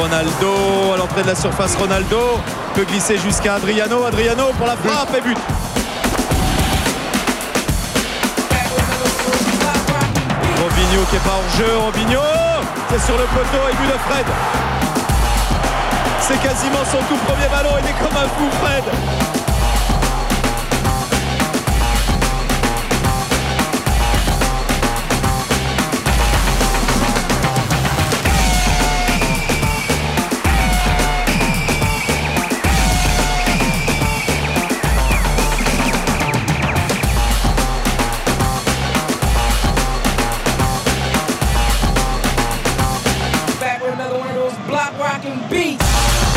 Ronaldo à l'entrée de la surface. Ronaldo peut glisser jusqu'à Adriano. Adriano pour la frappe et but. Robinho qui est pas hors jeu. Robinho, c'est sur le poteau et but de Fred. C'est quasiment son tout premier ballon. Il est comme un fou, Fred. stop rocking beats.